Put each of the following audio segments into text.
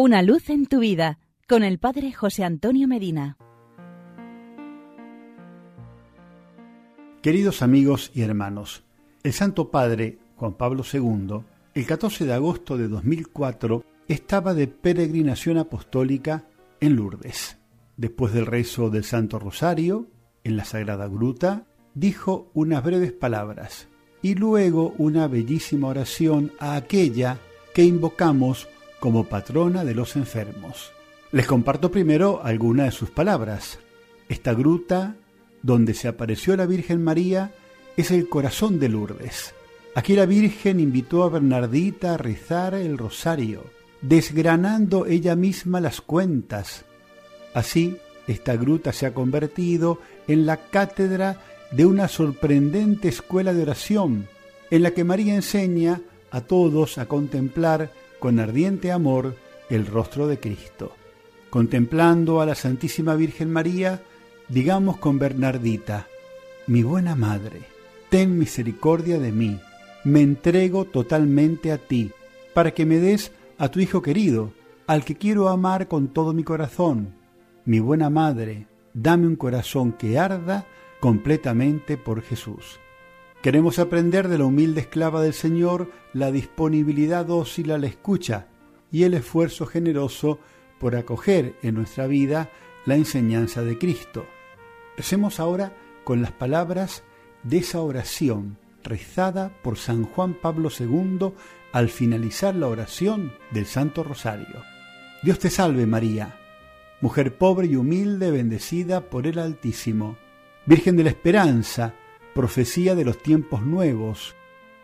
Una luz en tu vida con el Padre José Antonio Medina. Queridos amigos y hermanos, el Santo Padre Juan Pablo II, el 14 de agosto de 2004, estaba de peregrinación apostólica en Lourdes. Después del rezo del Santo Rosario, en la Sagrada Gruta, dijo unas breves palabras y luego una bellísima oración a aquella que invocamos como patrona de los enfermos. Les comparto primero algunas de sus palabras. Esta gruta, donde se apareció la Virgen María, es el corazón de Lourdes. Aquí la Virgen invitó a Bernardita a rezar el rosario, desgranando ella misma las cuentas. Así, esta gruta se ha convertido en la cátedra de una sorprendente escuela de oración, en la que María enseña a todos a contemplar con ardiente amor el rostro de Cristo. Contemplando a la Santísima Virgen María, digamos con Bernardita, mi buena Madre, ten misericordia de mí, me entrego totalmente a ti, para que me des a tu Hijo querido, al que quiero amar con todo mi corazón. Mi buena Madre, dame un corazón que arda completamente por Jesús. Queremos aprender de la humilde esclava del Señor la disponibilidad dócil a la escucha y el esfuerzo generoso por acoger en nuestra vida la enseñanza de Cristo. Recemos ahora con las palabras de esa oración rezada por San Juan Pablo II al finalizar la oración del Santo Rosario. Dios te salve María, mujer pobre y humilde, bendecida por el Altísimo, Virgen de la Esperanza, profecía de los tiempos nuevos.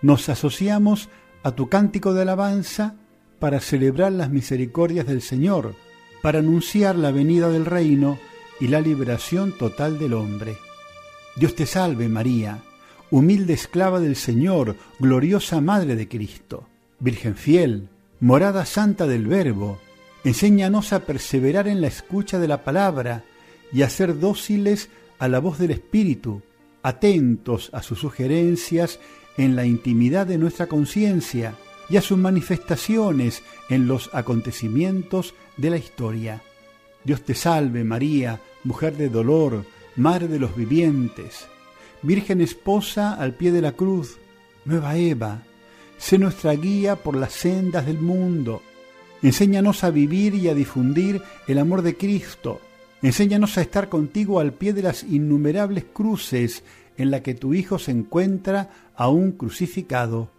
Nos asociamos a tu cántico de alabanza para celebrar las misericordias del Señor, para anunciar la venida del reino y la liberación total del hombre. Dios te salve María, humilde esclava del Señor, gloriosa Madre de Cristo, Virgen fiel, morada santa del Verbo, enséñanos a perseverar en la escucha de la palabra y a ser dóciles a la voz del Espíritu, atentos a sus sugerencias en la intimidad de nuestra conciencia y a sus manifestaciones en los acontecimientos de la historia. Dios te salve María, mujer de dolor, madre de los vivientes, Virgen esposa al pie de la cruz, nueva Eva, sé nuestra guía por las sendas del mundo. Enséñanos a vivir y a difundir el amor de Cristo Enséñanos a estar contigo al pie de las innumerables cruces en la que tu Hijo se encuentra aún crucificado.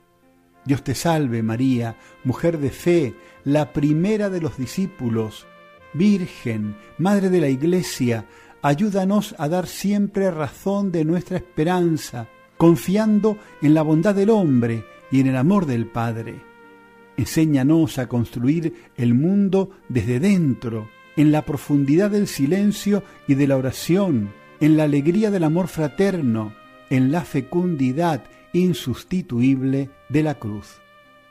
Dios te salve María, mujer de fe, la primera de los discípulos, Virgen, Madre de la Iglesia, ayúdanos a dar siempre razón de nuestra esperanza, confiando en la bondad del hombre y en el amor del Padre. Enséñanos a construir el mundo desde dentro, en la profundidad del silencio y de la oración, en la alegría del amor fraterno, en la fecundidad insustituible de la cruz.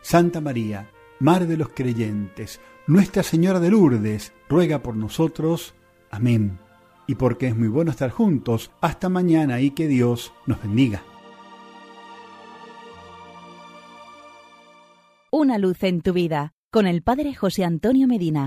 Santa María, Mar de los creyentes, Nuestra Señora de Lourdes, ruega por nosotros. Amén. Y porque es muy bueno estar juntos, hasta mañana y que Dios nos bendiga. Una luz en tu vida, con el Padre José Antonio Medina.